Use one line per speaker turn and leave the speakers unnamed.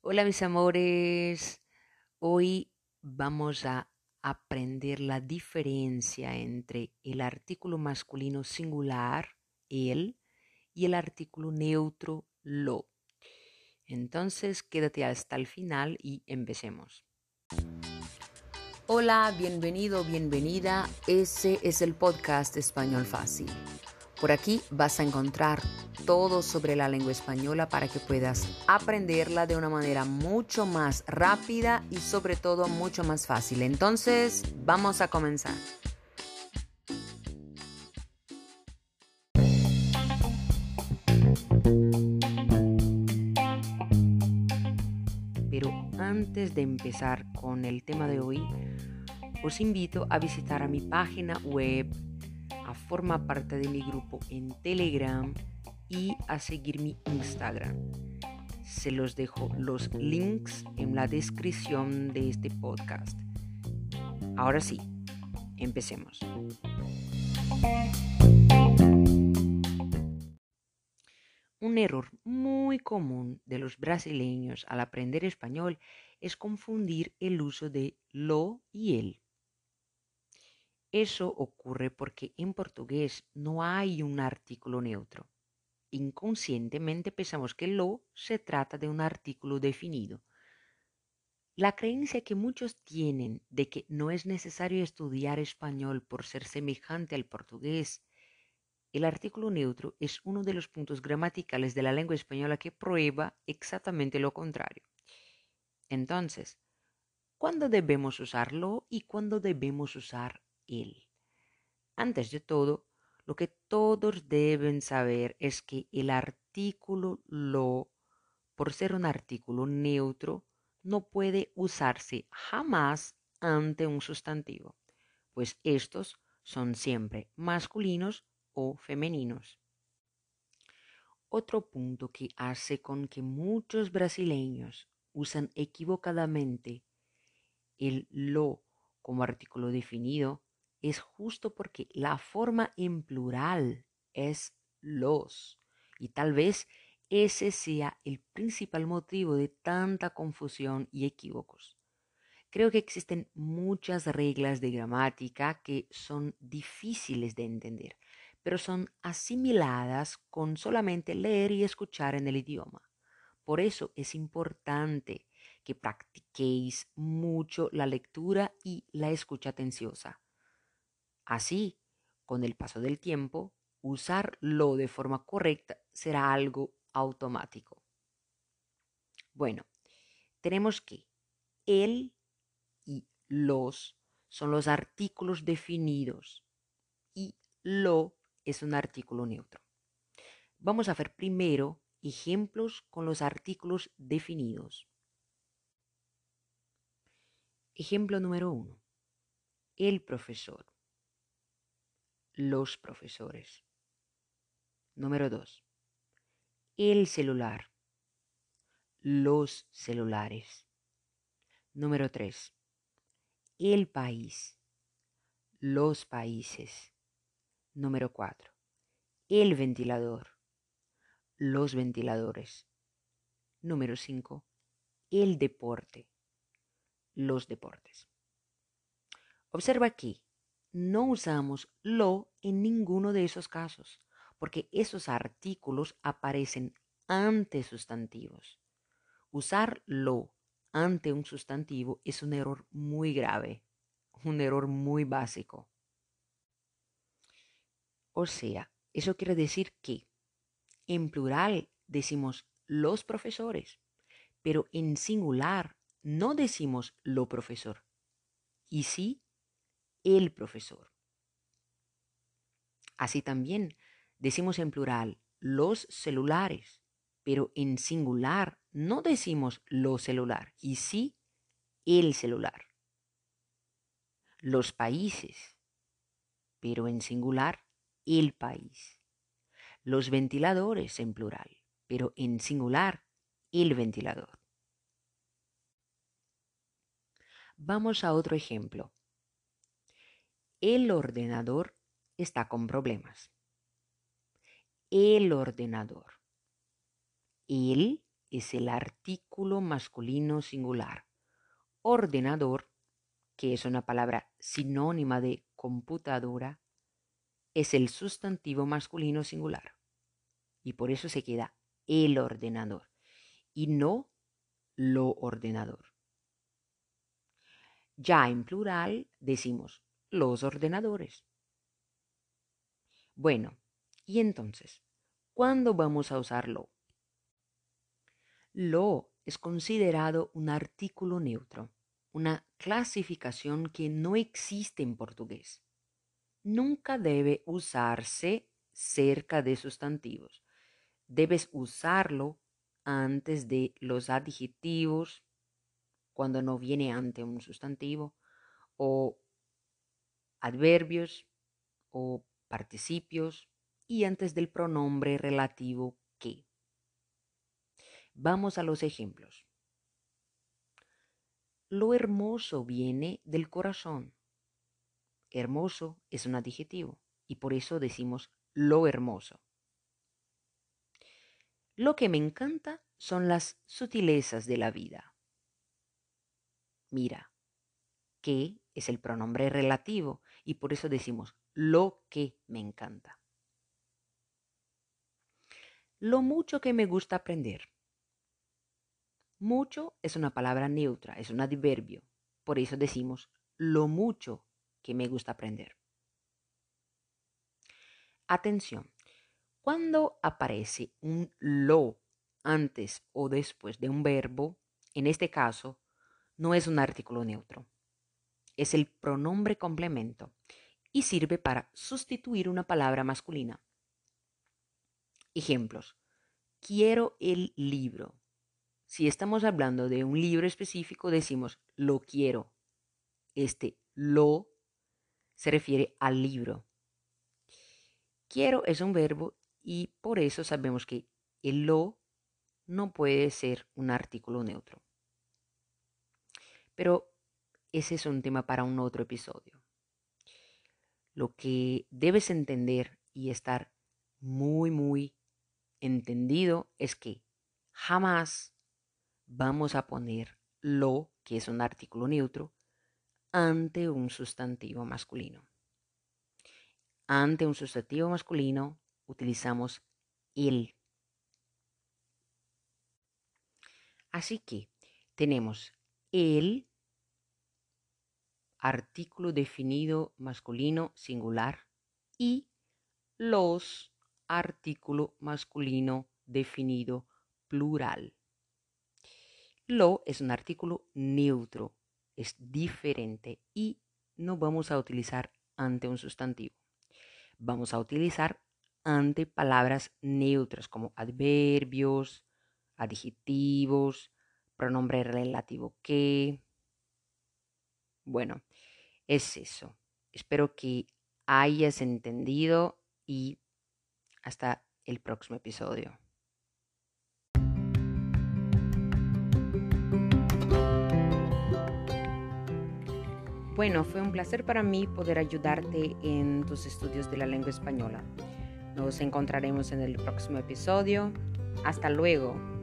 Hola mis amores, hoy vamos a aprender la diferencia entre el artículo masculino singular, él, y el artículo neutro, lo. Entonces quédate hasta el final y empecemos. Hola, bienvenido, bienvenida. Ese es el podcast Español Fácil. Por aquí vas a encontrar todo sobre la lengua española para que puedas aprenderla de una manera mucho más rápida y sobre todo mucho más fácil. Entonces, vamos a comenzar. Pero antes de empezar con el tema de hoy, os invito a visitar a mi página web, a formar parte de mi grupo en Telegram y a seguir mi Instagram. Se los dejo los links en la descripción de este podcast. Ahora sí, empecemos. Un error muy común de los brasileños al aprender español es confundir el uso de lo y el. Eso ocurre porque en portugués no hay un artículo neutro inconscientemente pensamos que lo se trata de un artículo definido. La creencia que muchos tienen de que no es necesario estudiar español por ser semejante al portugués, el artículo neutro es uno de los puntos gramaticales de la lengua española que prueba exactamente lo contrario. Entonces, ¿cuándo debemos usarlo y cuándo debemos usar Antes de todo, lo que todos deben saber es que el artículo lo, por ser un artículo neutro, no puede usarse jamás ante un sustantivo, pues estos son siempre masculinos o femeninos. Otro punto que hace con que muchos brasileños usan equivocadamente el lo como artículo definido es justo porque la forma en plural es los. Y tal vez ese sea el principal motivo de tanta confusión y equívocos. Creo que existen muchas reglas de gramática que son difíciles de entender, pero son asimiladas con solamente leer y escuchar en el idioma. Por eso es importante que practiquéis mucho la lectura y la escucha atenciosa Así, con el paso del tiempo, usarlo de forma correcta será algo automático. Bueno, tenemos que el y los son los artículos definidos y lo es un artículo neutro. Vamos a ver primero ejemplos con los artículos definidos. Ejemplo número uno. El profesor los profesores. Número 2. El celular. Los celulares. Número 3. El país. Los países. Número 4. El ventilador. Los ventiladores. Número 5. El deporte. Los deportes. Observa aquí no usamos lo en ninguno de esos casos, porque esos artículos aparecen ante sustantivos. Usar lo ante un sustantivo es un error muy grave, un error muy básico. O sea, eso quiere decir que en plural decimos los profesores, pero en singular no decimos lo profesor. Y sí el profesor. Así también decimos en plural los celulares, pero en singular no decimos lo celular, y sí el celular. Los países, pero en singular el país. Los ventiladores en plural, pero en singular el ventilador. Vamos a otro ejemplo. El ordenador está con problemas. El ordenador. El es el artículo masculino singular. Ordenador, que es una palabra sinónima de computadora, es el sustantivo masculino singular. Y por eso se queda el ordenador y no lo ordenador. Ya en plural decimos los ordenadores. Bueno, y entonces, ¿cuándo vamos a usarlo? Lo es considerado un artículo neutro, una clasificación que no existe en portugués. Nunca debe usarse cerca de sustantivos. Debes usarlo antes de los adjetivos, cuando no viene ante un sustantivo, o adverbios o participios, y antes del pronombre relativo que. Vamos a los ejemplos. Lo hermoso viene del corazón. Hermoso es un adjetivo y por eso decimos lo hermoso. Lo que me encanta son las sutilezas de la vida. Mira, que es el pronombre relativo y por eso decimos lo que me encanta. Lo mucho que me gusta aprender. Mucho es una palabra neutra, es un adverbio. Por eso decimos lo mucho que me gusta aprender. Atención, cuando aparece un lo antes o después de un verbo, en este caso, no es un artículo neutro. Es el pronombre complemento y sirve para sustituir una palabra masculina. Ejemplos. Quiero el libro. Si estamos hablando de un libro específico, decimos lo quiero. Este lo se refiere al libro. Quiero es un verbo y por eso sabemos que el lo no puede ser un artículo neutro. Pero ese es un tema para un otro episodio. Lo que debes entender y estar muy, muy entendido es que jamás vamos a poner lo, que es un artículo neutro, ante un sustantivo masculino. Ante un sustantivo masculino utilizamos el. Así que tenemos el artículo definido masculino singular y los artículo masculino definido plural. Lo es un artículo neutro, es diferente y no vamos a utilizar ante un sustantivo. Vamos a utilizar ante palabras neutras como adverbios, adjetivos, pronombre relativo que. Bueno, es eso. Espero que hayas entendido y hasta el próximo episodio. Bueno, fue un placer para mí poder ayudarte en tus estudios de la lengua española. Nos encontraremos en el próximo episodio. Hasta luego.